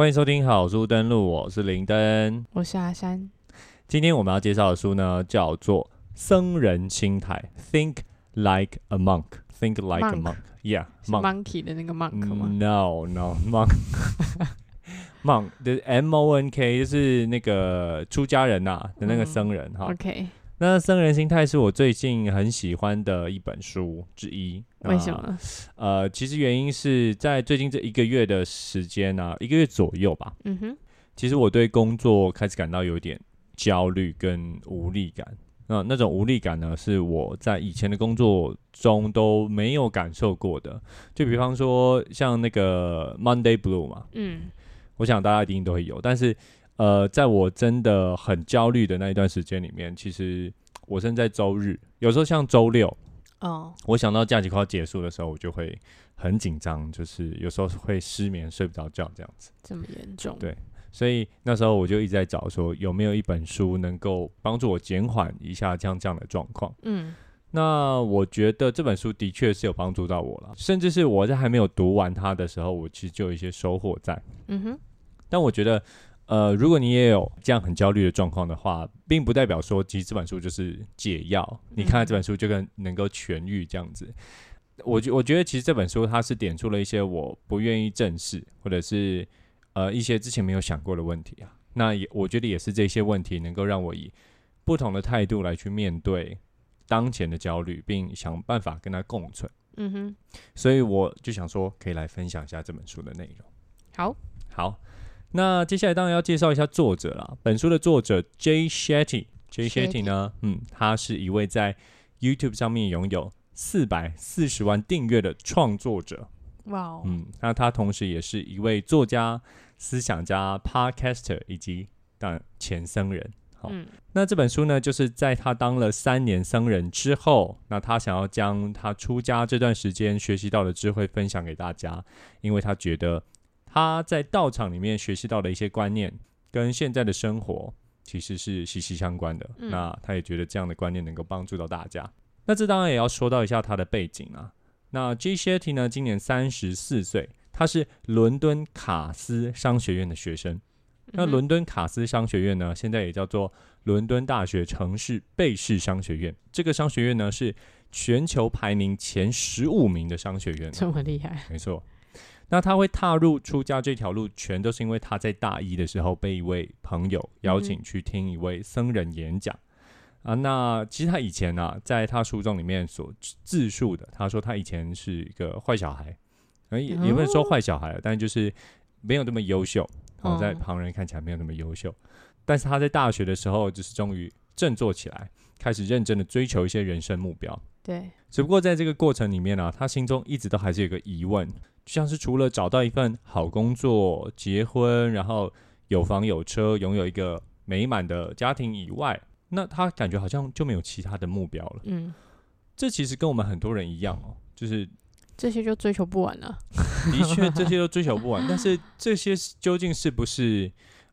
欢迎收听好书登录，我是林登。我是阿山，今天我们要介绍的书呢，叫做《僧人心态》（Think Like a Monk）。Think like a Monk monk，yeah，是 monk。monkey 的那个 monk 吗？No no monk monk 的 M O N K 就是那个出家人呐、的那个嗯僧人哈。OK，那《僧人心态》是我最近很喜欢的一本书之一。那为什么？呃，其实原因是在最近这一个月的时间呢、一个月左右吧。嗯哼，其实我对工作开始感到有点焦虑跟无力感。那那种无力感呢，是我在以前的工作中都没有感受过的。就比方说，像那个 Monday Blue 嘛，嗯我想大家一定都会有。但是，呃，在我真的很焦虑的那一段时间里面，其实我甚至在周日，有时候像周六，哦，我想到假期快要结束的时候，我就会很紧张，就是有时候会失眠、睡不着觉这样子。这么严重？对所以那时候我就一直在找说有没有一本书能够帮助我减缓一下这样这样的状况。嗯那我觉得这本书的确是有帮助到我了，甚至是我在还没有读完它的时候，我其实就有一些收获在。嗯哼，但我觉得，呃，如果你也有这样很焦虑的状况的话，并不代表说其实这本书就是解药，你看了这本书就跟能够痊愈这样子。我觉我觉得其实这本书它是点出了一些我不愿意正视，或者是呃一些之前没有想过的问题啊。那也我觉得也是这些问题能够让我以不同的态度来去面对当前的焦虑，并想办法跟它共存。嗯哼，所以我就想说，可以来分享一下这本书的内容。好，好，那接下来当然要介绍一下作者啦。本书的作者 Jay Shetty，Jay Shetty Shetty 呢，嗯，他是一位在 YouTube 上面拥有四百四十万订阅的创作者。哇哦，嗯，那他同时也是一位作家、思想家、Podcaster 以及当然前僧人。好嗯那这本书呢，就是在他当了三年僧人之后，那他想要将他出家这段时间学习到的智慧分享给大家，因为他觉得他在道场里面学习到的一些观念，跟现在的生活其实是息息相关的。嗯那他也觉得这样的观念能够帮助到大家。那这当然也要说到一下他的背景啊。那 G Shetty 呢，今年三十四岁，他是伦敦卡斯商学院的学生。那伦敦卡斯商学院呢，现在也叫做伦敦大学城市贝氏商学院。这个商学院呢是全球排名前十五名的商学院，这么厉害？没错。那他会踏入出家这条路，全都是因为他在大一的时候被一位朋友邀请去听一位僧人演讲。啊，那其实他以前啊，在他书中里面所自述的，他说他以前是一个坏小孩，呃也也不能说坏小孩，但就是没有那么优秀，哦，在哦旁人看起来没有那么优秀。但是他在大学的时候，就是终于振作起来，开始认真的追求一些人生目标。对，只不过在这个过程里面呢、他心中一直都还是有个疑问，就像是除了找到一份好工作、结婚，然后有房有车，拥有一个美满的家庭以外，那他感觉好像就没有其他的目标了。嗯，这其实跟我们很多人一样哦，就是这些就追求不完了。的确这些都追求不完，但是这些究竟是不是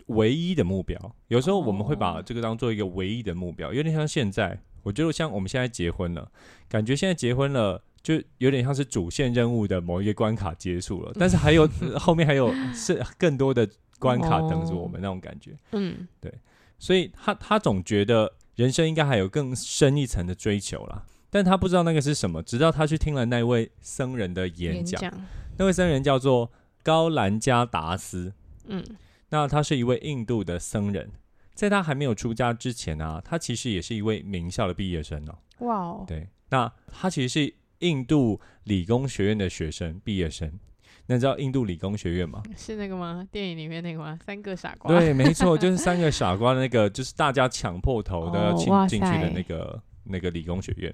唯一的目标？有时候我们会把哦这个当做一个唯一的目标，有点像现在，我觉得像我们现在结婚了，感觉现在结婚了。就有点像是主线任务的某一个关卡结束了，但是还有呃后面还有是更多的关卡等着我们那种感觉，嗯。对所以他他总觉得人生应该还有更深一层的追求啦，但他不知道那个是什么，直到他去听了那位僧人的演讲，讲，那位僧人叫做高兰加达斯，嗯。那他是一位印度的僧人，在他还没有出家之前啊，他其实也是一位名校的毕业生哦。哇哦，对，那他其实是印度理工学院的学生毕业生。那你知道印度理工学院吗？是那个吗？电影里面那个吗？三个傻瓜。对，没错，就是三个傻瓜的那个，就是大家抢破头都要进、进去的那个那个理工学院。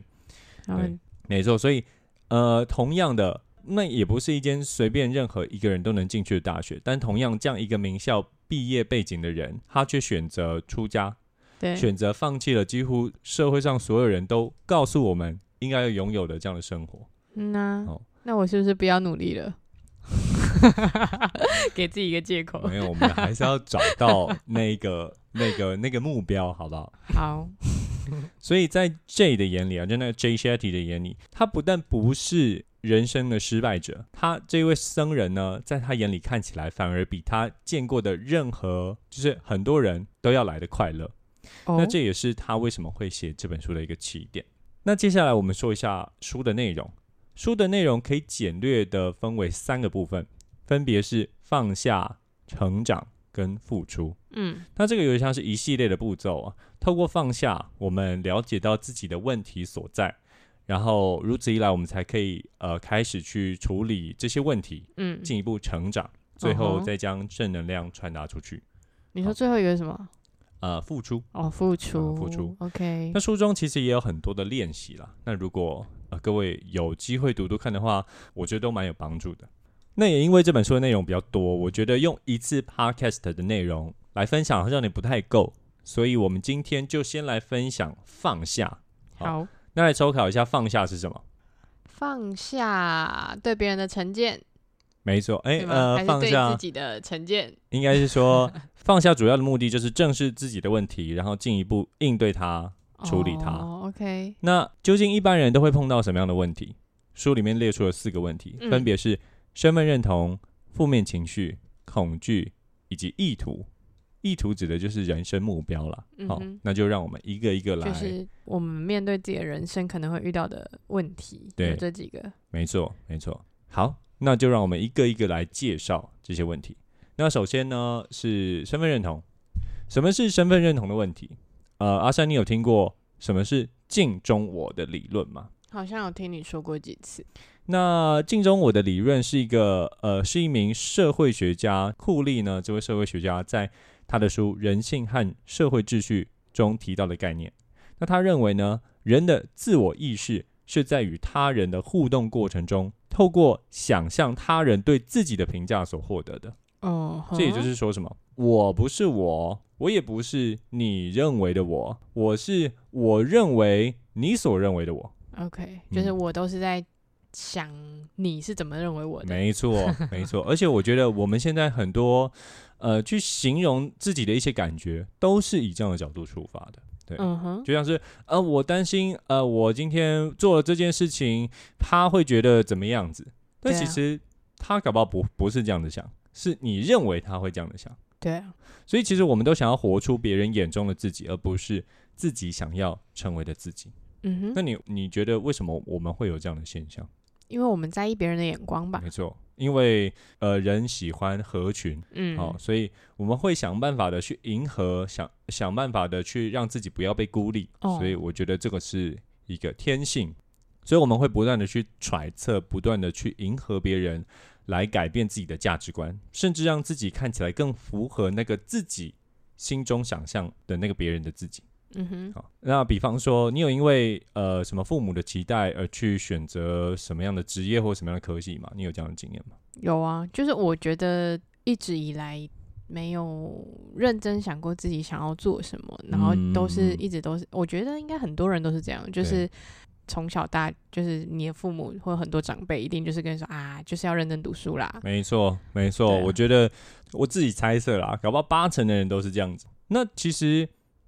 对没错，所以呃，同样的，那也不是一间随便任何一个人都能进去的大学，但同样这样一个名校毕业背景的人，他却选择出家，对，选择放弃了几乎社会上所有人都告诉我们应该要拥有的这样的生活。嗯呐、哦那我是不是不要努力了？给自己一个借口。没有，我们还是要找到那个、那个、那个目标，好不好？好，所以在 J 的眼里啊，就那个 J Shetty 的眼里，他不但不是人生的失败者，他这位僧人呢，在他眼里看起来反而比他见过的任何就是很多人都要来的快乐。哦那这也是他为什么会写这本书的一个起点。那接下来我们说一下书的内容。书的内容可以简略的分为三个部分，分别是放下、成长跟付出。嗯那这个有点像是一系列的步骤啊。透过放下，我们了解到自己的问题所在，然后如此一来，我们才可以呃开始去处理这些问题，嗯，进一步成长，最后再将正能量传达出去。你说最后一个是什么？呃，付出。哦，付出，付出。OK，那书中其实也有很多的练习啦。那如果呃各位有机会读读看的话，我觉得都蛮有帮助的。那也因为这本书的内容比较多，我觉得用一次 podcast 的内容来分享好像也不太够，所以我们今天就先来分享放下。好好，那来抽考一下放下是什么？放下对别人的成见，没错，哎？呃，放下自己的成见？应该是说放下主要的目的就是正视自己的问题，然后进一步应对它。处理它哦 OK，那究竟一般人都会碰到什么样的问题？书里面列出了四个问题，嗯分别是身份认同、负面情绪、恐惧以及意图。意图指的就是人生目标了。好、那就让我们一个一个来。就是我们面对自己的人生可能会遇到的问题，对有这几个。没错，没错。好，那就让我们一个一个来介绍这些问题。那首先呢是身份认同。什么是身份认同的问题？呃，阿山，你有听过什么是镜中我的理论吗？好像有听你说过几次。那镜中我的理论是一个呃，是一名社会学家库利呢，这位社会学家在他的书《人性和社会秩序》中提到的概念。那他认为呢，人的自我意识是在与他人的互动过程中，透过想象他人对自己的评价所获得的。哦，这也就是说什么？我不是我，我也不是你认为的我，我是我认为你所认为的我。OK，就是嗯我都是在想你是怎么认为我的。没错，没错。而且我觉得我们现在很多呃，去形容自己的一些感觉，都是以这样的角度出发的。对，嗯哼，就像是呃，我担心呃，我今天做了这件事情，他会觉得怎么样子？但其实他搞不好不不是这样子想，是你认为他会这样的想。对啊，所以其实我们都想要活出别人眼中的自己，而不是自己想要成为的自己。嗯哼，那你你觉得为什么我们会有这样的现象？因为我们在意别人的眼光吧没。错，因为呃人喜欢合群，嗯，哦，所以我们会想办法的去迎合，想想办法的去让自己不要被孤立。哦所以我觉得这个是一个天性，所以我们会不断的去揣测，不断的去迎合别人，来改变自己的价值观，甚至让自己看起来更符合那个自己心中想象的那个别人的自己。嗯哼，好，那比方说，你有因为呃什么父母的期待而去选择什么样的职业或什么样的科系吗？你有这样的经验吗？有啊，就是我觉得一直以来没有认真想过自己想要做什么，然后都是嗯一直都是，我觉得应该很多人都是这样，就是从小大就是你的父母或很多长辈一定就是跟你说啊，就是要认真读书啦。没错，没错，啊我觉得我自己猜测啦，搞不好八成的人都是这样子。那其实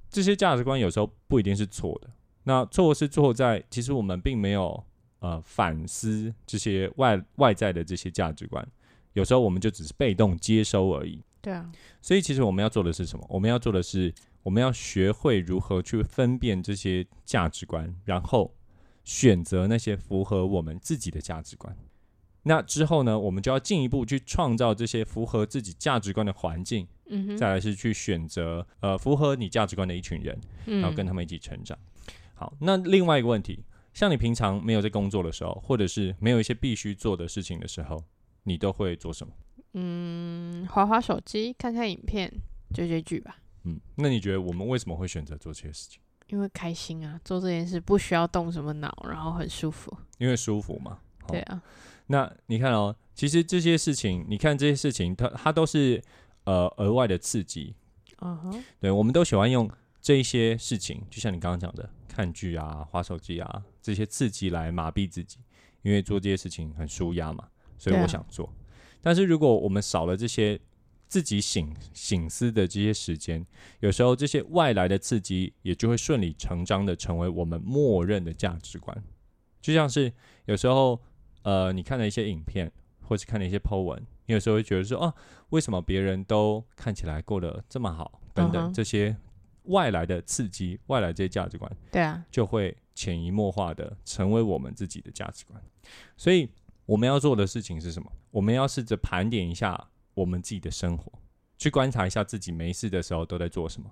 这些价值观有时候不一定是错的，那错是错在其实我们并没有呃反思这些外外在的这些价值观，有时候我们就只是被动接收而已。对啊，所以其实我们要做的是什么？我们要做的是，我们要学会如何去分辨这些价值观，然后选择那些符合我们自己的价值观。那之后呢，我们就要进一步去创造这些符合自己价值观的环境，嗯哼，再来是去选择呃符合你价值观的一群人，嗯然后跟他们一起成长。好，那另外一个问题，像你平常没有在工作的时候，或者是没有一些必须做的事情的时候，你都会做什么？嗯，划划手机，看看影片，追追剧吧，嗯，那你觉得我们为什么会选择做这些事情？因为开心啊，做这件事不需要动什么脑，然后很舒服。因为舒服嘛。好对啊，那你看哦，其实这些事情，你看这些事情，它它都是呃额外的刺激。嗯哼，对，我们都喜欢用这些事情，就像你刚刚讲的，看剧啊、划手机啊这些刺激来麻痹自己，因为做这些事情很舒压嘛，所以我想做。但是如果我们少了这些自己醒醒思的这些时间，有时候这些外来的刺激也就会顺理成章的成为我们默认的价值观。就像是有时候呃，你看了一些影片，或是看了一些 po 文，你有时候会觉得说，哦，为什么别人都看起来过得这么好？等等这些外来的刺激，外来这些价值观，对啊，就会潜移默化的成为我们自己的价值观。所以我们要做的事情是什么？我们要试着盘点一下我们自己的生活，去观察一下自己没事的时候都在做什么。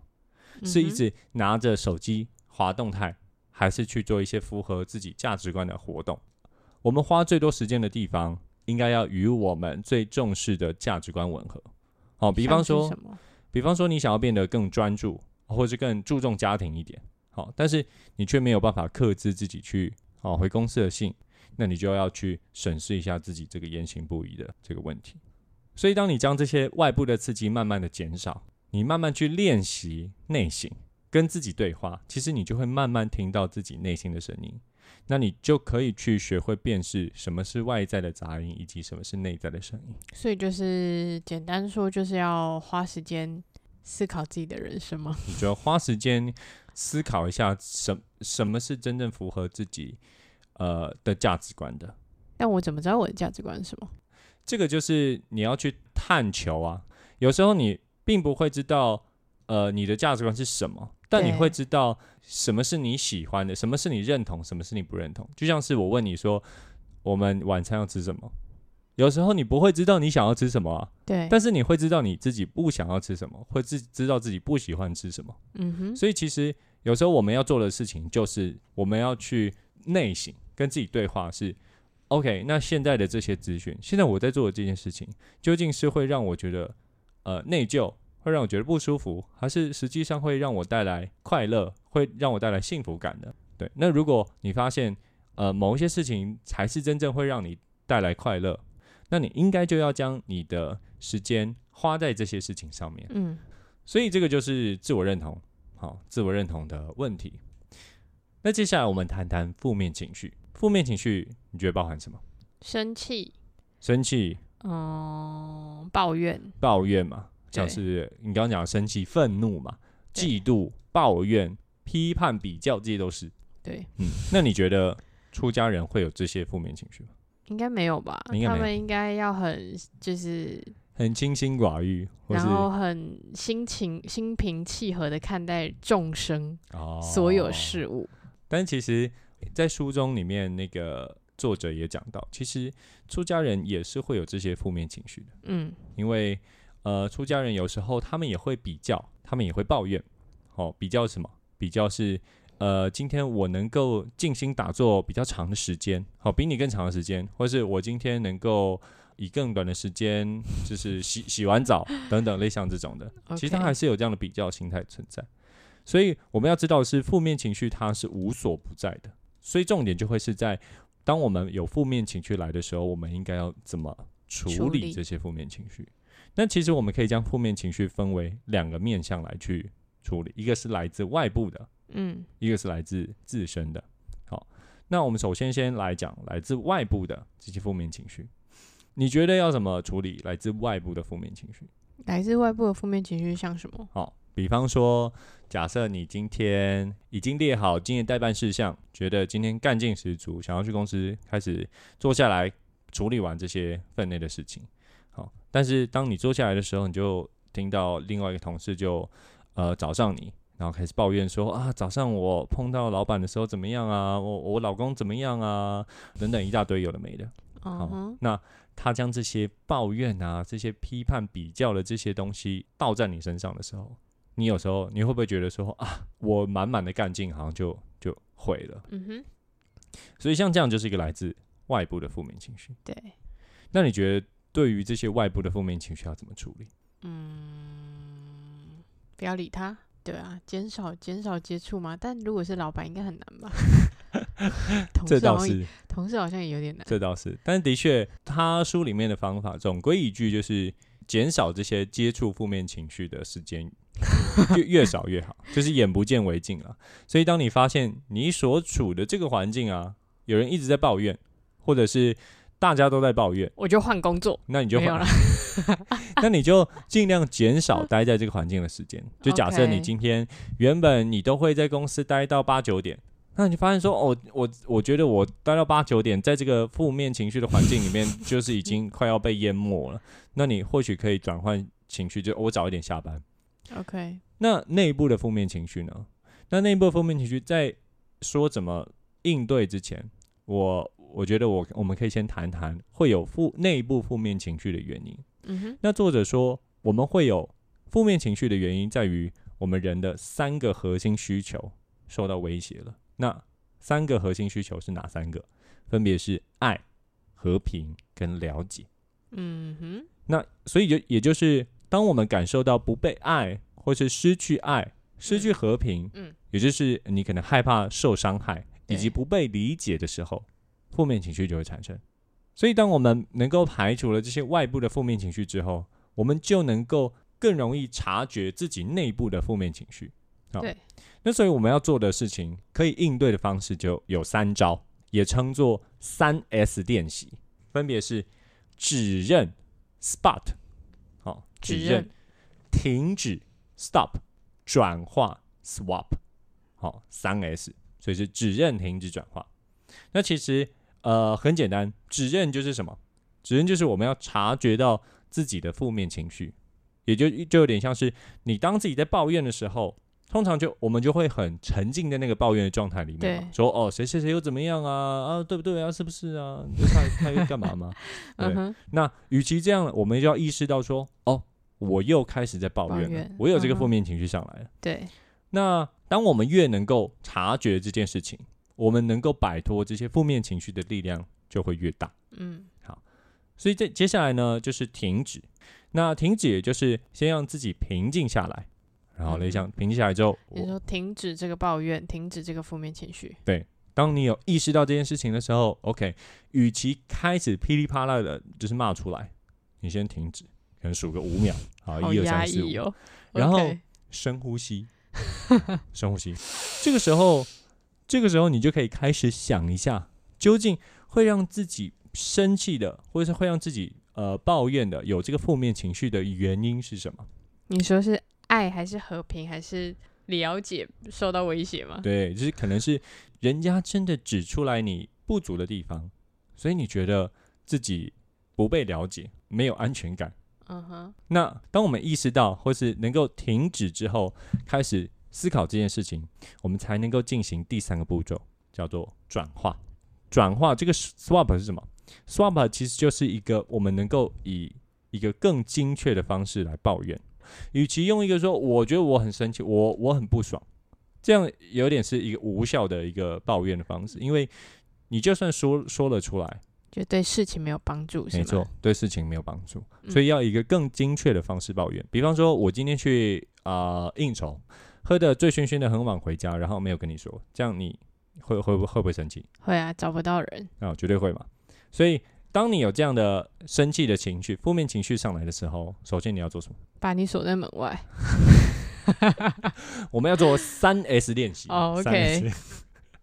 是一直拿着手机滑动态，还是去做一些符合自己价值观的活动？我们花最多时间的地方，应该要与我们最重视的价值观吻合。好、比方说，比方说你想要变得更专注，或是更注重家庭一点，好，但是你却没有办法克制自己去哦回公司的信，那你就要去审视一下自己这个言行不一的这个问题。所以，当你将这些外部的刺激慢慢的减少，你慢慢去练习内省，跟自己对话，其实你就会慢慢听到自己内心的声音。那你就可以去学会辨识什么是外在的杂音，以及什么是内在的声音。所以就是简单说，就是要花时间思考自己的人生吗？你就要花时间思考一下什什么是真正符合自己呃的价值观的。但我怎么知道我的价值观是什么？这个就是你要去探求啊。有时候你并不会知道呃你的价值观是什么，但你会知道什么是你喜欢的，什么是你认同，什么是你不认同。就像是我问你说我们晚餐要吃什么。有时候你不会知道你想要吃什么啊，对，但是你会知道你自己不想要吃什么，会自知道自己不喜欢吃什么。嗯哼，所以其实有时候我们要做的事情，就是我们要去内省，跟自己对话是。OK，那现在的这些资讯，现在我在做的这件事情，究竟是会让我觉得呃内疚，会让我觉得不舒服，还是实际上会让我带来快乐，会让我带来幸福感的？对，那如果你发现呃某一些事情才是真正会让你带来快乐，那你应该就要将你的时间花在这些事情上面。嗯，所以这个就是自我认同，好，自我认同的问题。那接下来我们谈谈负面情绪。负面情绪你觉得包含什么？生气，生气、嗯，抱怨，抱怨嘛，像是你刚刚讲的生气、愤怒嘛，嫉妒、抱怨、批判、比较，这些都是。对，嗯，那你觉得出家人会有这些负面情绪吗？应该没有吧？他们应该要很就是，很清心寡欲，然后很心情心平气和的看待众生哦所有事物。但其实，在书中里面，那个作者也讲到，其实出家人也是会有这些负面情绪的，嗯，因为呃，出家人有时候他们也会比较，他们也会抱怨。哦，比较什么？比较是呃，今天我能够静心打坐比较长的时间，好、比你更长的时间，或是我今天能够以更短的时间，就是洗洗完澡等等，类像这种的。其实他还是有这样的比较心态存在。所以我们要知道的是，负面情绪它是无所不在的。所以重点就会是在，当我们有负面情绪来的时候，我们应该要怎么处理这些负面情绪？那其实我们可以将负面情绪分为两个面向来去处理，一个是来自外部的，嗯，一个是来自自身的。好，那我们首先先来讲来自外部的这些负面情绪。你觉得要怎么处理来自外部的负面情绪？来自外部的负面情绪像什么？好，比方说，假设你今天已经列好今天代办事项，觉得今天干劲十足，想要去公司开始坐下来处理完这些分内的事情。好，但是当你坐下来的时候，你就听到另外一个同事就呃找上你，然后开始抱怨说啊，早上我碰到老板的时候怎么样啊，我我老公怎么样啊，等等一大堆有的没的。好那他将这些抱怨啊、这些批判、比较的这些东西倒在你身上的时候，你有时候你会不会觉得说啊，我满满的干劲好像就就毁了？嗯哼，所以像这样就是一个来自外部的负面情绪。对，那你觉得对于这些外部的负面情绪要怎么处理？嗯，不要理他。对啊，减少减少接触嘛。但如果是老板，应该很难吧？同这倒是，同事好像也有点难。这倒是。但的确，他书里面的方法总归一句就是减少这些接触负面情绪的时间，越越少越好，就是眼不见为净了。所以，当你发现你所处的这个环境啊，有人一直在抱怨，或者是大家都在抱怨，我就换工作，那你就没有了。那你就尽量减少待在这个环境的时间。就假设你今天原本你都会在公司待到八九点，那你发现说，哦，我我觉得我待到八九点，在这个负面情绪的环境里面，就是已经快要被淹没了。那你或许可以转换情绪，就我早一点下班。OK，那内部的负面情绪呢？那内部的负面情绪在说怎么应对之前，我我觉得我我们可以先谈谈会有负内部负面情绪的原因。嗯哼，那作者说，我们会有负面情绪的原因在于我们人的三个核心需求受到威胁了。那三个核心需求是哪三个？分别是爱、和平跟了解。嗯哼，那所以就也就是，当我们感受到不被爱，或是失去爱、失去和平，嗯，也就是你可能害怕受伤害以及不被理解的时候，负面情绪就会产生。所以，当我们能够排除了这些外部的负面情绪之后，我们就能够更容易察觉自己内部的负面情绪。好对，那所以我们要做的事情，可以应对的方式就有三招，也称作三 S 练习，分别是指认 （spot），好，指认指认、停止 （stop）、转化 （swap），好，三 S，所以是指认、停止、转化。那其实呃很简单，指认就是什么？指认就是我们要察觉到自己的负面情绪，也就就有点像是你当自己在抱怨的时候，通常就我们就会很沉浸在那个抱怨的状态里面说哦谁谁谁又怎么样啊啊对不对啊是不是啊？就他他又干嘛吗？对那与其这样，我们就要意识到说哦我又开始在抱怨了，怨我有这个负面情绪上来了。对，那当我们越能够察觉这件事情，我们能够摆脱这些负面情绪的力量就会越大。嗯好所以这接下来呢，就是停止。那停止也就是先让自己平静下来，然后内向平静下来之后，你说停止这个抱怨，停止这个负面情绪，对当你有意识到这件事情的时候，OK，与其开始噼里啪啦的，就是骂出来，你先停止，可能数个五秒，好，好一二三四五。然后深呼吸，深呼吸。这个时候，这个时候你就可以开始想一下，究竟会让自己生气的，或者是会让自己呃抱怨的，有这个负面情绪的原因是什么？你说是爱还是和平还是了解受到威胁吗？对，就是可能是人家真的指出来你不足的地方，所以你觉得自己不被了解，没有安全感。嗯哼，那当我们意识到或是能够停止之后，开始思考这件事情，我们才能够进行第三个步骤，叫做转化。转化这个 swap 是什么？swap 其实就是一个我们能够以一个更精确的方式来抱怨，与其用一个说我觉得我很生气，我我很不爽，这样有点是一个无效的一个抱怨的方式，因为你就算说说了出来，就对事情没有帮助，没错，，对事情没有帮助，嗯所以要以一个更精确的方式抱怨。比方说，我今天去啊、呃应酬，喝的醉醺醺的，很晚回家，然后没有跟你说，这样你会会不会不会生气？会啊，找不到人，啊、绝对会嘛。所以，当你有这样的生气的情绪、负面情绪上来的时候，首先你要做什么？把你锁在门外。我们要做三 S 练习。哦三 OK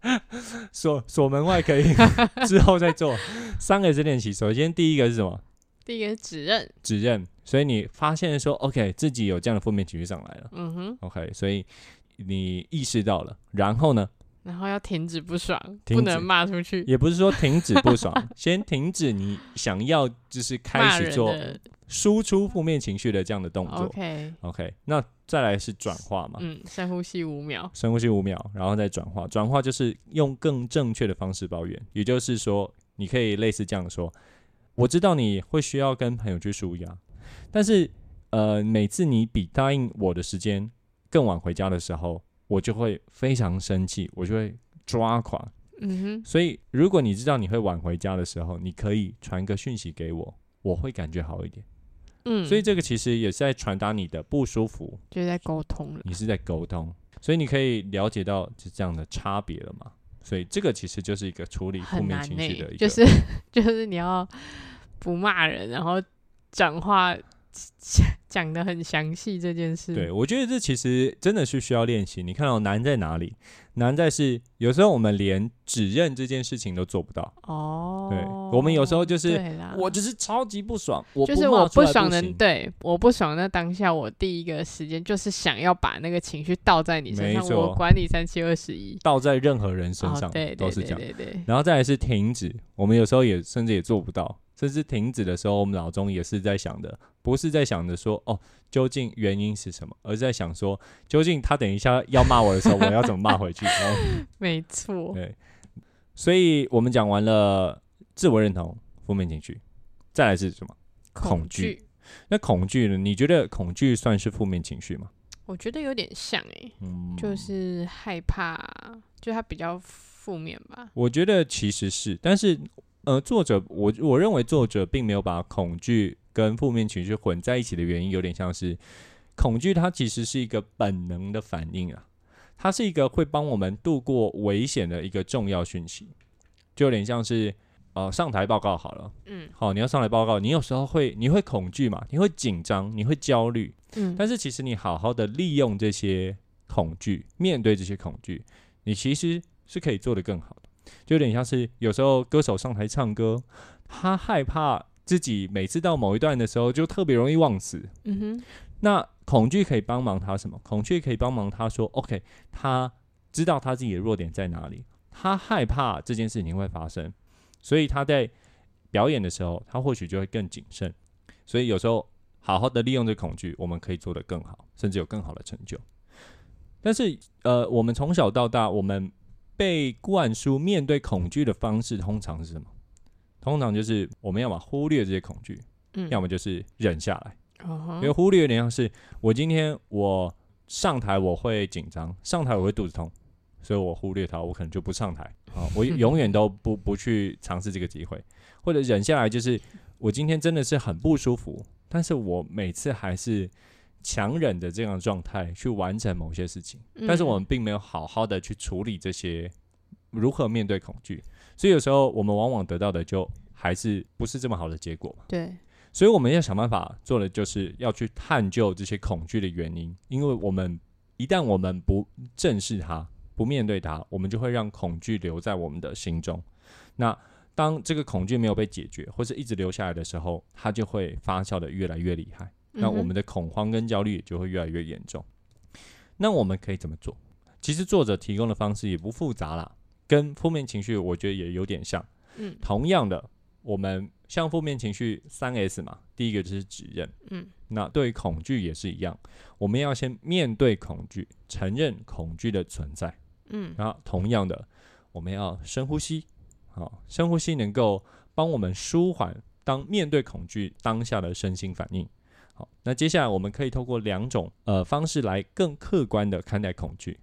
锁锁门外可以，之后再做三 S 练习。首先第一个是什么？第一个是指认，指认，所以你发现说，OK，自己有这样的负面情绪上来了嗯哼，，OK，所以你意识到了，然后呢，然后要停止不爽，不能骂出去，也不是说停止不爽，先停止你想要就是开始做的。输出负面情绪的这样的动作。OK，，OK，那再来是转化嘛，嗯，深呼吸五秒，深呼吸五秒，然后再转化。转化就是用更正确的方式抱怨，也就是说，你可以类似这样说：我知道你会需要跟朋友去舒压，但是呃，每次你比答应我的时间更晚回家的时候，我就会非常生气，我就会抓狂。嗯哼，所以，如果你知道你会晚回家的时候，你可以传个讯息给我，我会感觉好一点。嗯，所以这个其实也是在传达你的不舒服，就在沟通了。你是在沟通，所以你可以了解到是这样的差别了嘛？所以这个其实就是一个处理负面情绪的一个，就是 就是你要不骂人，然后讲话讲 的很详细这件事。对，我觉得这其实真的是需要练习。你看到、难在哪里？难在是有时候我们连指认这件事情都做不到。哦，对我们有时候就是我就是超级不爽，我就是我不爽的，行对，我不爽的当下，我第一个时间就是想要把那个情绪倒在你身上，我管你三七二十一，倒在任何人身上、哦、对对对都是这样。对对，然后再来是停止，我们有时候也甚至也做不到，甚至停止的时候，我们脑中也是在想的，不是在想着说哦，究竟原因是什么，而是在想说，究竟他等一下要骂我的时候，我要怎么骂回去。然 后没错，对，所以我们讲完了自我认同、负面情绪，再来是什么？恐惧惧，那恐惧呢？你觉得恐惧算是负面情绪吗？我觉得有点像诶、嗯，就是害怕，就它比较负面吧。我觉得其实是，但是呃，作者我我认为作者并没有把恐惧跟负面情绪混在一起的原因，有点像是恐惧，它其实是一个本能的反应啊，它是一个会帮我们度过危险的一个重要讯息，就有点像是呃上台报告好了，嗯。好，你要上来报告，你有时候会你会恐惧嘛，你会紧张，你会焦虑，嗯，但是其实你好好的利用这些恐惧，面对这些恐惧，你其实是可以做得更好的。就有点像是有时候歌手上台唱歌，他害怕自己每次到某一段的时候就特别容易忘词。嗯哼，那恐惧可以帮忙他什么？恐惧可以帮忙他说，OK，他知道他自己的弱点在哪里，他害怕这件事情会发生，所以他在表演的时候，他或许就会更谨慎。所以有时候好好的利用这恐惧，我们可以做得更好，甚至有更好的成就。但是，呃，我们从小到大，我们被灌输面对恐惧的方式，通常是什么？通常就是我们要么忽略这些恐惧，嗯，要么就是忍下来。哦因为忽略有点像是我今天我上台我会紧张，上台我会肚子痛，所以我忽略它，我可能就不上台。啊，我永远都不不去尝试这个机会，或者忍下来，就是我今天真的是很不舒服，但是我每次还是强忍的这样的状态去完成某些事情，但是我们并没有好好的去处理这些如何面对恐惧，所以有时候我们往往得到的就还是不是这么好的结果嘛。对，所以我们要想办法做的就是要去探究这些恐惧的原因，因为我们一旦我们不正视它、不面对它，我们就会让恐惧留在我们的心中。那当这个恐惧没有被解决，或是一直留下来的时候，它就会发酵的越来越厉害。那我们的的恐慌跟焦虑也就会越来越严重。那我们可以怎么做？其实作者提供的方式也不复杂啦，跟负面情绪我觉得也有点像。嗯同样的，我们像负面情绪三 S 嘛，第一个就是指认，嗯那对于恐惧也是一样，我们要先面对恐惧，承认恐惧的存在。嗯然后同样的，我们要深呼吸，好，深呼吸能够帮我们舒缓当面对恐惧当下的身心反应。好，那接下来我们可以透过两种呃方式来更客观的看待恐惧。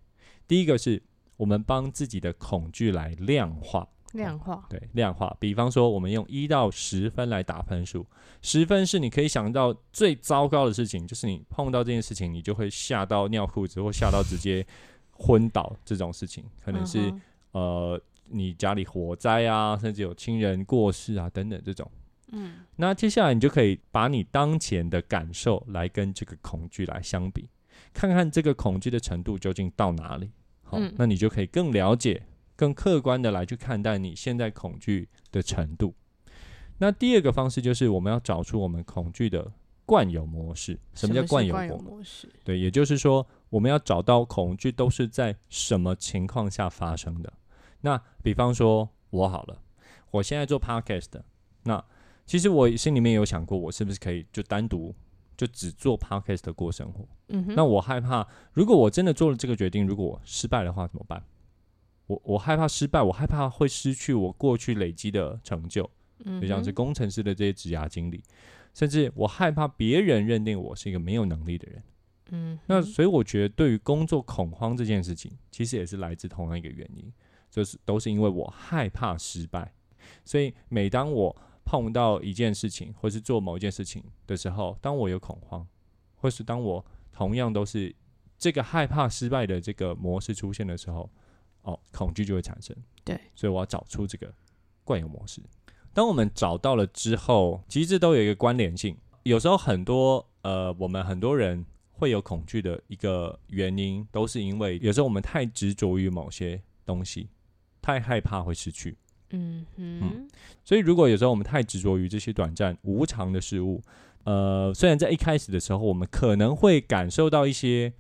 第一个是我们帮自己的恐惧来量化，量化，对，量化。比方说，我们用一到十分来打分数，十分是你可以想到最糟糕的事情，就是你碰到这件事情，你就会吓到尿裤子，或吓到直接昏倒这种事情，可能是、嗯呃你家里火灾啊，甚至有亲人过世啊等等这种。嗯那接下来你就可以把你当前的感受来跟这个恐惧来相比，看看这个恐惧的程度究竟到哪里。好，嗯那你就可以更了解、更客观的来去看待你现在恐惧的程度。那第二个方式就是我们要找出我们恐惧的惯有模式。什么叫惯有有模？式？对，也就是说，我们要找到恐惧都是在什么情况下发生的。那比方说，我好了，我现在做 podcast，的那其实我心里面有想过，我是不是可以就单独就只做 podcast 的过生活？嗯哼，那我害怕，如果我真的做了这个决定，如果我失败的话怎么办？我我害怕失败，我害怕会失去我过去累积的成就，嗯就像是工程师的这些职涯经历，甚至我害怕别人认定我是一个没有能力的人。嗯，那所以我觉得，对于工作恐慌这件事情，其实也是来自同样一个原因，就是都是因为我害怕失败，所以每当我碰到一件事情，或是做某一件事情的时候，当我有恐慌，或是当我同样都是这个害怕失败的这个模式出现的时候，哦，恐惧就会产生。对，所以我要找出这个惯有模式。当我们找到了之后，其实这都有一个关联性。有时候很多呃，我们很多人会有恐惧的一个原因，都是因为有时候我们太执着于某些东西，太害怕会失去。嗯哼，所以如果有时候我们太执着于这些短暂无常的事物，呃，虽然在一开始的时候，我们可能会感受到一些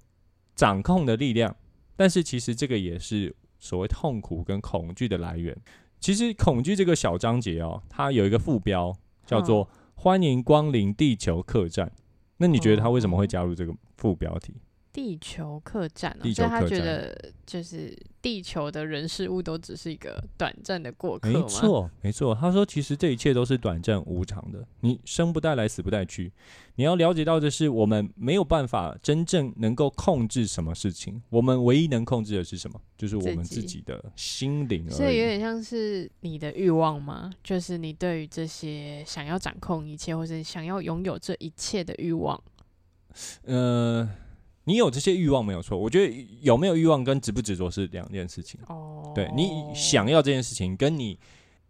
掌控的力量，但是其实这个也是所谓痛苦跟恐惧的来源。其实恐惧这个小章节哦，它有一个副标叫做“欢迎光临地球客栈”。那你觉得他为什么会加入这个副标题？地球客栈、所以他觉得就是地球的人事物都只是一个短暂的过客没？错，没错。他说，其实这一切都是短暂无常的，你生不带来，死不带去。你要了解到的是，我们没有办法真正能够控制什么事情，我们唯一能控制的是什么？就是我们自己的心灵所。以有点像是你的欲望吗？就是你对于这些想要掌控一切，或者想要拥有这一切的欲望。呃，你有这些欲望没有错，我觉得有没有欲望跟执不执着是两件事情。哦，对你想要这件事情，跟你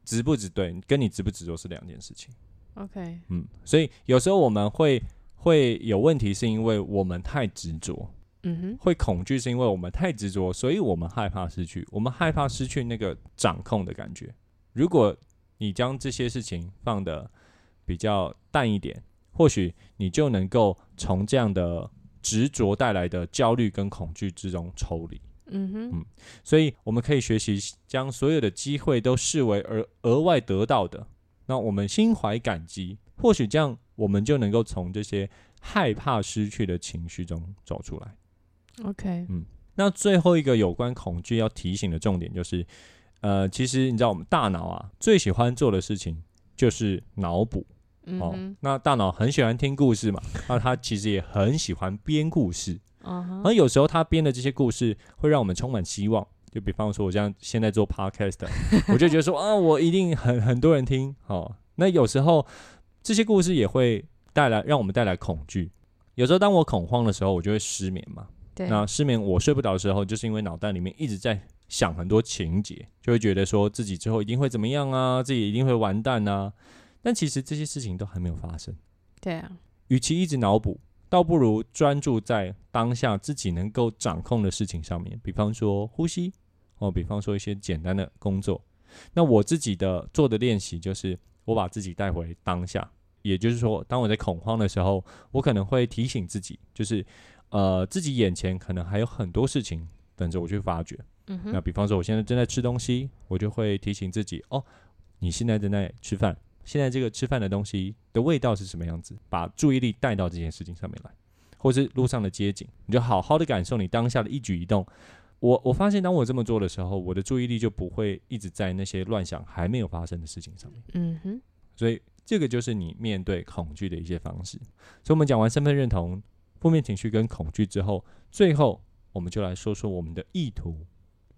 执不执对，跟你执不执着是两件事情。OK，嗯，所以有时候我们会会有问题，是因为我们太执着，嗯哼，会恐惧，是因为我们太执着，所以我们害怕失去，我们害怕失去那个掌控的感觉。如果你将这些事情放的比较淡一点，或许你就能够从这样的执着带来的焦虑跟恐惧之中抽离。嗯哼，嗯所以我们可以学习将所有的机会都视为而额外得到的，那我们心怀感激，或许这样我们就能够从这些害怕失去的情绪中走出来。OK，嗯那最后一个有关恐惧要提醒的重点就是，呃，其实你知道我们大脑啊最喜欢做的事情就是脑补哦。嗯哼，那大脑很喜欢听故事嘛，那他其实也很喜欢编故事。嗯，而有时候他编的这些故事会让我们充满希望。就比方说，我这样现在做 podcast，我就觉得说啊，我一定很很多人听哦。那有时候这些故事也会带来让我们带来恐惧。有时候当我恐慌的时候，我就会失眠嘛。对，那失眠我睡不着的时候，就是因为脑袋里面一直在想很多情节，就会觉得说自己之后一定会怎么样啊，自己一定会完蛋啊。但其实这些事情都还没有发生。对啊，与其一直脑补，倒不如专注在当下自己能够掌控的事情上面，比方说呼吸，哦，比方说一些简单的工作。那我自己的做的练习就是，我把自己带回当下，也就是说，当我在恐慌的时候，我可能会提醒自己，就是呃，自己眼前可能还有很多事情等着我去发掘。嗯哼，那比方说，我现在正在吃东西，我就会提醒自己，哦，你现在正在吃饭，现在这个吃饭的东西的味道是什么样子，把注意力带到这件事情上面来，或是路上的街景，你就好好的感受你当下的一举一动。我我发现，当我这么做的时候，我的注意力就不会一直在那些乱想还没有发生的事情上面。嗯哼，所以，这个就是你面对恐惧的一些方式。所以，我们讲完身份认同、负面情绪跟恐惧之后，最后我们就来说说我们的意图，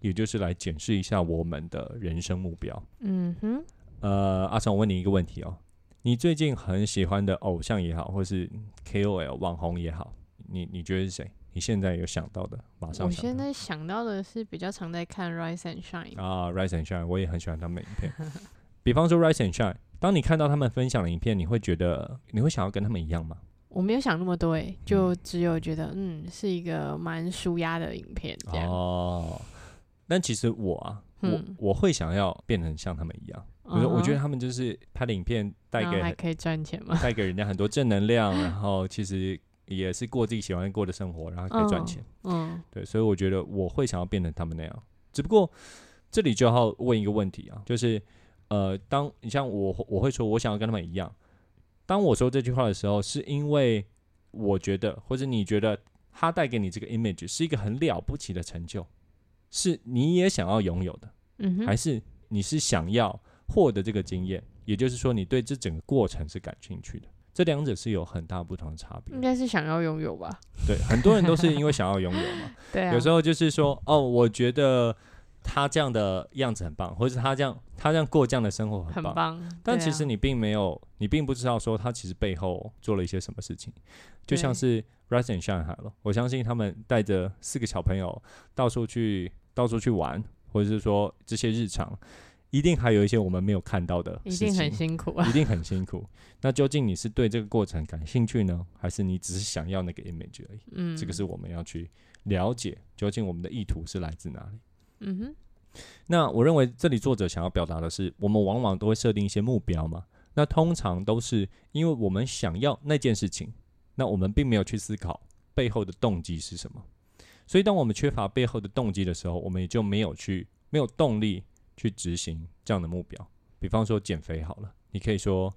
也就是来检视一下我们的人生目标。嗯哼，呃，阿成，我问你一个问题哦，你最近很喜欢的偶像也好，或是 KOL 网红也好，你你觉得是谁？你现在有想到的，马上我现在想到的是比较常在看《Rise and Shine》。啊，Rise and Shine，我也很喜欢他们的影片。比方说 Rise and Shine，当你看到他们分享的影片，你会觉得你会想要跟他们一样吗？我没有想那么多诶，就只有觉得嗯是一个蛮舒压的影片这样。哦，但其实我啊，我嗯我会想要变成像他们一样，就是我觉得他们就是拍的影片带给可以赚钱吗？带给人家很多正能量，然后其实也是过自己喜欢过的生活，然后可以赚钱。嗯对，所以我觉得我会想要变成他们那样。只不过这里就要问一个问题啊，就是呃，当你像我，我会说我想要跟他们一样。当我说这句话的时候，是因为我觉得，或者你觉得他带给你这个 image 是一个很了不起的成就，是你也想要拥有的，嗯，还是你是想要获得这个经验？也就是说，你对这整个过程是感兴趣的。这两者是有很大不同的差别应。该是想要拥有吧？对，很多人都是因为想要拥有嘛。对啊，有时候就是说，哦，我觉得他这样的样子很棒，或者是他这样他这样过这样的生活棒。很棒。但其实你并没有，你并不知道说他其实背后做了一些什么事情，就像是 Rise and Shine 好了，我相信他们带着四个小朋友到处去到处去玩，或者是说这些日常，一定还有一些我们没有看到的，一定很辛苦啊。一定很辛苦。那究竟你是对这个过程感兴趣呢，还是你只是想要那个 image 而已？嗯，这个是我们要去了解，究竟我们的意图是来自哪里。嗯哼，那我认为这里作者想要表达的是，我们往往都会设定一些目标嘛。那通常都是因为我们想要那件事情，那我们并没有去思考背后的动机是什么。所以，当我们缺乏背后的动机的时候，我们也就没有去没有动力去执行这样的目标。比方说减肥好了，你可以说，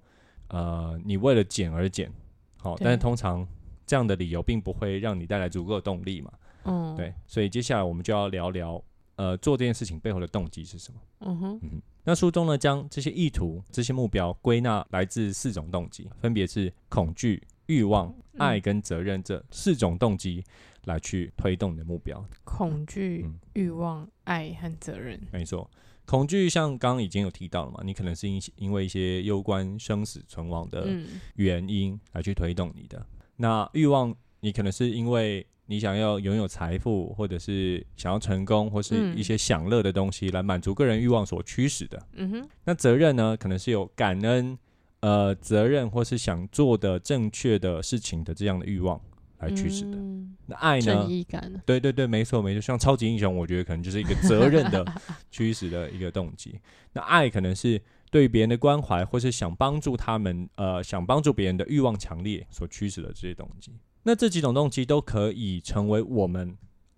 呃，你为了减而减，好，但是通常这样的理由并不会让你带来足够的动力嘛。嗯，对，所以接下来我们就要聊聊，呃，做这件事情背后的动机是什么。嗯哼，嗯哼，那书中呢，将这些意图、这些目标归纳来自四种动机，分别是恐惧、欲望、爱跟责任这四种动机来去推动你的目标。恐惧嗯、欲望、爱和责任。没错，恐惧像刚刚已经有提到了嘛，你可能是因因为一些攸关生死存亡的嗯原因来去推动你的。那欲望，你可能是因为你想要拥有财富，或者是想要成功，或是嗯一些享乐的东西来满足个人欲望所驱使的。嗯哼，那责任呢，可能是有感恩、呃责任或是想做的正确的事情的这样的欲望来驱使的。嗯那爱呢正？义感。对对对，没错没错，像超级英雄，我觉得可能就是一个责任的 驱使的一个动机。那爱可能是对别人的关怀，或是想帮助他们，呃，想帮助别人的欲望强烈所驱使的这些动机。那这几种动机都可以成为我们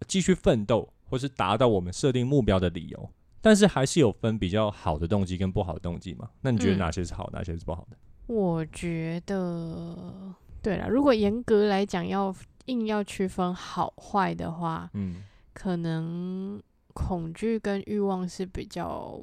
继续奋斗，或是达到我们设定目标的理由。但是还是有分比较好的动机跟不好的动机嘛？那你觉得嗯哪些是好，哪些是不好的？我觉得，对了，如果严格来讲，要硬要区分好坏的话，嗯可能恐惧跟欲望是比较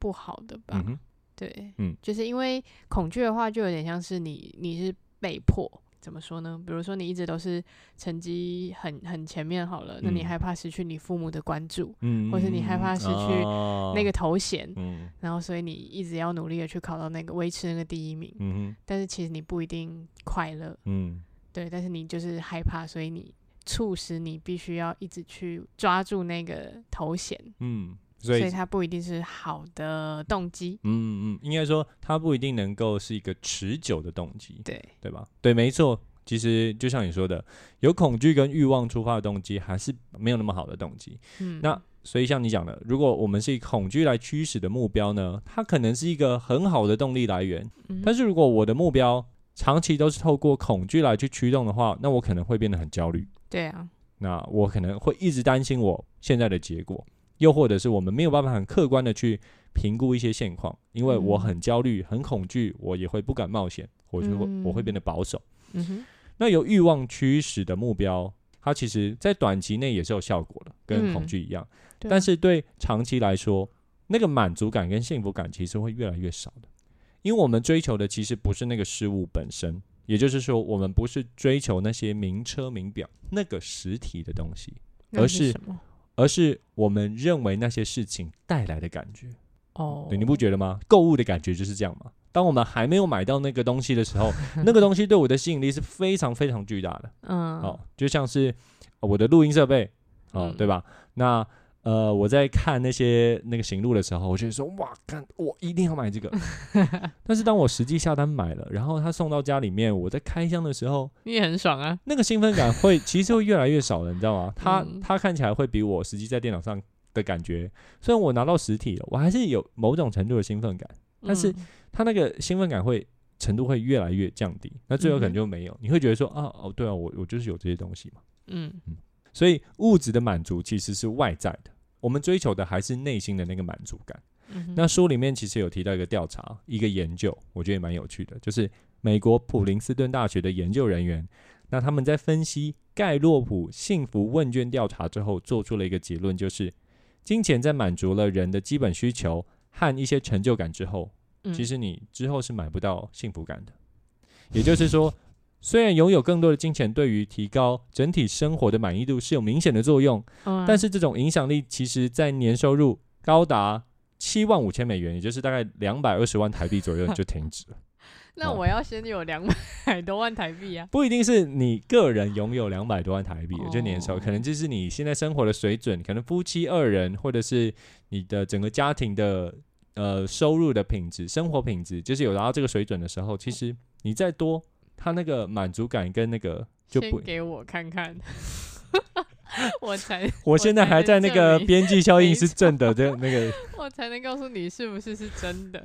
不好的吧。嗯对，嗯就是因为恐惧的话，就有点像是你你是被迫。怎么说呢？比如说你一直都是成绩很很前面好了，那你嗯害怕失去你父母的关注，嗯，或是你害怕失去哦那个头衔，嗯然后所以你一直要努力的去考到那个维持那个第一名，嗯哼但是其实你不一定快乐，嗯对，但是你就是害怕，所以你促使你必须要一直去抓住那个头衔，嗯，所以它不一定是好的动机。嗯嗯，应该说它不一定能够是一个持久的动机，对，对吧？对，没错。其实就像你说的，有恐惧跟欲望出发的动机，还是没有那么好的动机。嗯，那所以像你讲的，如果我们是以恐惧来驱使的目标呢，它可能是一个很好的动力来源。嗯但是如果我的目标长期都是透过恐惧来去驱动的话，那我可能会变得很焦虑。对啊，那我可能会一直担心我现在的结果，又或者是我们没有办法很客观的去评估一些现况，因为我嗯。很焦虑、很恐惧，我也会不敢冒险，我就会、我会变得嗯。保守。嗯哼，那由欲望驱使的目标，它其实在短期内也是有效果的，跟恐嗯。惧一样，但是对长期来说，那个满足感跟幸福感其实会越来越少的，因为我们追求的其实不是那个事物本身，也就是说，我们不是追求那些名车名表那个实体的东西，那而是什么？而是我们认为那些事情带来的感觉。哦，对，你不觉得吗？购物的感觉就是这样嘛。当我们还没有买到那个东西的时候，那个东西对我的吸引力是非常非常巨大的。嗯，哦，就像是呃我的录音设备，哦，嗯对吧？那呃，我在看那些那个行路的时候，我就会说哇，看我一定要买这个。但是当我实际下单买了，然后他送到家里面，我在开箱的时候，你也很爽啊。那个兴奋感会其实会越来越少了，你知道吗？他嗯它看起来会比我实际在电脑上的感觉，虽然我拿到实体了，我还是有某种程度的兴奋感，但是他那个兴奋感会程度会越来越降低，那最后可能就没有。你会觉得说啊哦，对啊，我我就是有这些东西嘛。嗯所以物质的满足其实是外在的，我们追求的还是内心的那个满足感。嗯，那书里面其实有提到一个调查，一个研究，我觉得也蛮有趣的，就是美国普林斯顿大学的研究人员，那他们在分析盖洛普幸福问卷调查之后，做出了一个结论，就是金钱在满足了人的基本需求和一些成就感之后，嗯其实你之后是买不到幸福感的。也就是说，虽然拥有更多的金钱对于提高整体生活的满意度是有明显的作用，嗯但是这种影响力其实在年收入高达七万五千美元，也就是大概两百二十万台币左右就停止了。哦 那我要先有两百多万台币啊。不一定是你个人拥有两百多万台币，哦就年收，可能就是你现在生活的水准，可能夫妻二人或者是你的整个家庭的呃收入的品质、生活品质，就是有达到这个水准的时候，其实你再多，他那个满足感跟那个就不先，给我看看，我才 我现在还在那个边际效应是正的，这那个 我才能告诉你是不是是真的，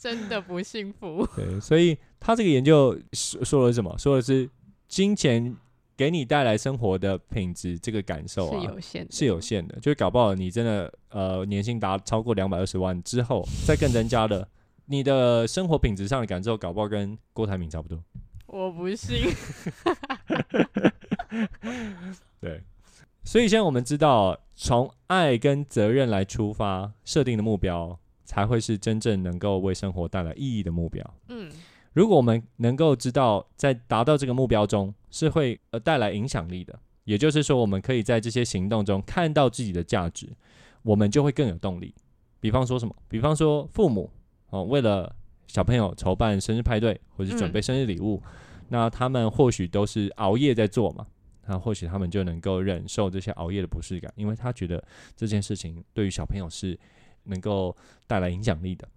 真的不幸福。对，所以他这个研究说说的是什么？说的是金钱给你带来生活的品质这个感受是啊，有限的，是有限的，就是搞不好你真的呃年薪达超过两百二十万之后，再更增加了你的生活品质上的感受，搞不好跟郭台铭差不多。我不信。对，所以现在我们知道，从爱跟责任来出发设定的目标，才会是真正能够为生活带来意义的目标。嗯，如果我们能够知道，在达到这个目标中是会呃带来影响力的，也就是说，我们可以在这些行动中看到自己的价值，我们就会更有动力。比方说什么？比方说父母哦，为了小朋友筹办生日派对或者是准备生日礼物，那他们或许都是熬夜在做嘛。那或许他们就能够忍受这些熬夜的不适感，因为他觉得这件事情对于小朋友是能够带来影响力的。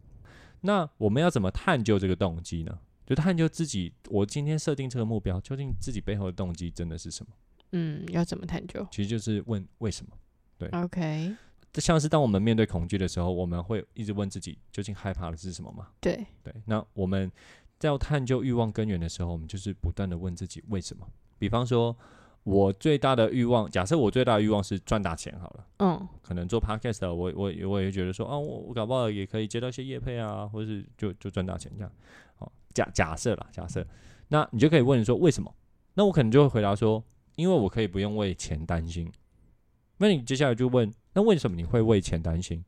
那我们要怎么探究这个动机呢？就探究自己，我今天设定这个目标，究竟自己背后的动机真的是什么？嗯，要怎么探究其实就是问为什么。对？OK，这像是当我们面对恐惧的时候，我们会一直问自己，究竟害怕的是什么吗？对，对，那我们在要探究欲望根源的时候，我们就是不断的问自己为什么。比方说，我最大的欲望，假设我最大的欲望是赚大钱好了，嗯可能做 podcast 的我我我也觉得说，啊，我我搞不好也可以接到一些业配啊，或者是就就赚大钱这样。好，假假设啦，假设，那你就可以问说为什么？那我可能就会回答说，因为我可以不用为钱担心。那你接下来就问，那为什么你会为钱担心？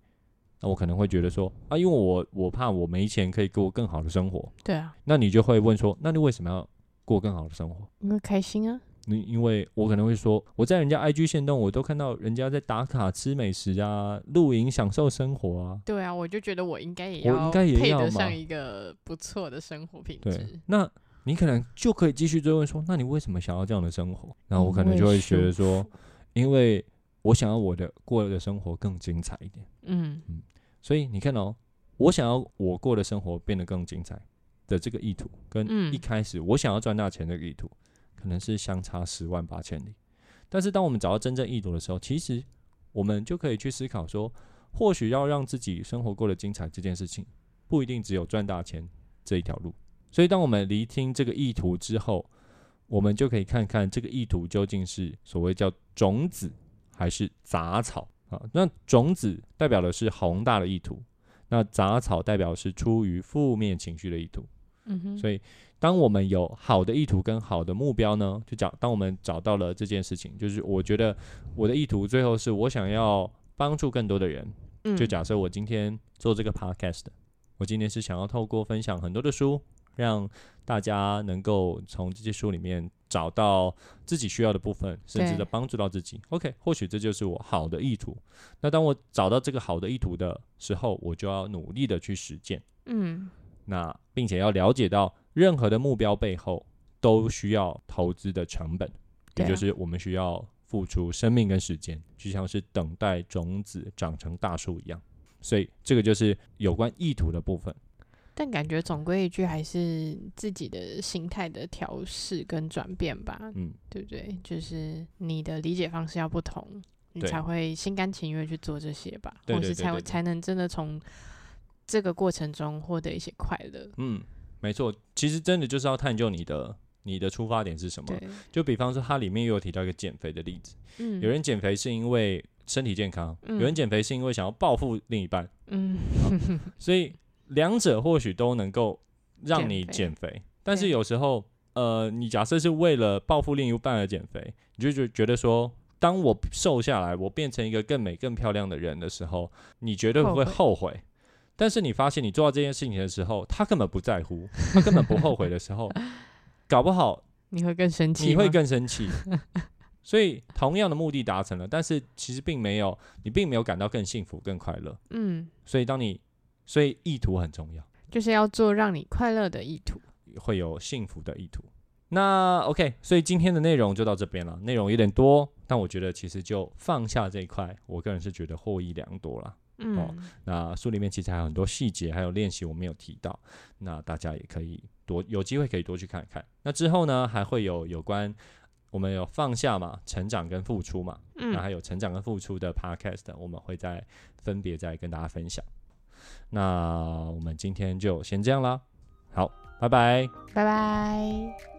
那我可能会觉得说，啊，因为我我怕我没钱可以过更好的生活。对啊，那你就会问说，那你为什么要过更好的生活？因为开心啊。你因为我可能会说，我在人家 IG 线动，我都看到人家在打卡吃美食啊，露营享受生活啊。对啊，我就觉得我应该也要我应该也配要嘛得上一个不错的生活品对质。，那你可能就可以继续追问说，那你为什么想要这样的生活？然后我可能就会觉得舒说，因为我想要我的过的生活更精彩一点。嗯所以你看哦，我想要我过的生活变得更精彩的这个意图，跟嗯一开始我想要赚大钱的意图，可能是相差十万八千里。但是当我们找到真正意图的时候，其实我们就可以去思考说，或许要让自己生活过得精彩这件事情，不一定只有赚大钱这一条路。所以当我们厘清这个意图之后，我们就可以看看这个意图究竟是所谓叫种子还是杂草啊？那种子代表的是宏大的意图，那杂草代表是出于负面情绪的意图。嗯哼，所以，当我们有好的意图跟好的目标呢，就讲，当我们找到了这件事情，就是我觉得我的意图最后是我想要帮助更多的人。嗯就假设我今天做这个 podcast，我今天是想要透过分享很多的书，让大家能够从这些书里面找到自己需要的部分，甚至的帮助到自己。OK，或许这就是我好的意图。那当我找到这个好的意图的时候，我就要努力的去实践。嗯那并且要了解到，任何的目标背后都需要投资的成本，啊也就是我们需要付出生命跟时间，就像是等待种子长成大树一样。所以这个就是有关意图的部分。但感觉总归一句，还是自己的心态的调试跟转变吧，嗯，对不对？就是你的理解方式要不同，你才会心甘情愿去做这些吧，对或是才对对对。对才能真的从这个过程中获得一些快乐。嗯，没错，其实真的就是要探究你的你的出发点是什么。就比方说，它里面又有提到一个减肥的例子，嗯，有人减肥是因为身体健康，有人嗯。减肥是因为想要报复另一半，嗯。所以两者或许都能够让你减肥肥，但是有时候，呃，你假设是为了报复另一半而减肥，你就觉觉得说，当我瘦下来，我变成一个更美、更漂亮的人的时候，你绝对不会后悔。但是你发现你做到这件事情的时候，他根本不在乎，他根本不后悔的时候，搞不好你会更生气，你会更生气。所以同样的目的达成了，但是其实并没有，你并没有感到更幸福、更快乐。嗯，所以当你，所以意图很重要。就是要做让你快乐的意图。会有幸福的意图。那 OK，所以今天的内容就到这边了，内容有点多，但我觉得其实就放下这一块，我个人是觉得获益良多了。嗯，那书里面其实还有很多细节，还有练习我没有提到，那大家也可以多有机会可以多去看看。那之后呢，还会有有关我们有放下嘛，成长跟付出嘛，嗯那还有成长跟付出的 podcast，我们会再分别再跟大家分享。那我们今天就先这样啦，好，拜拜。拜拜。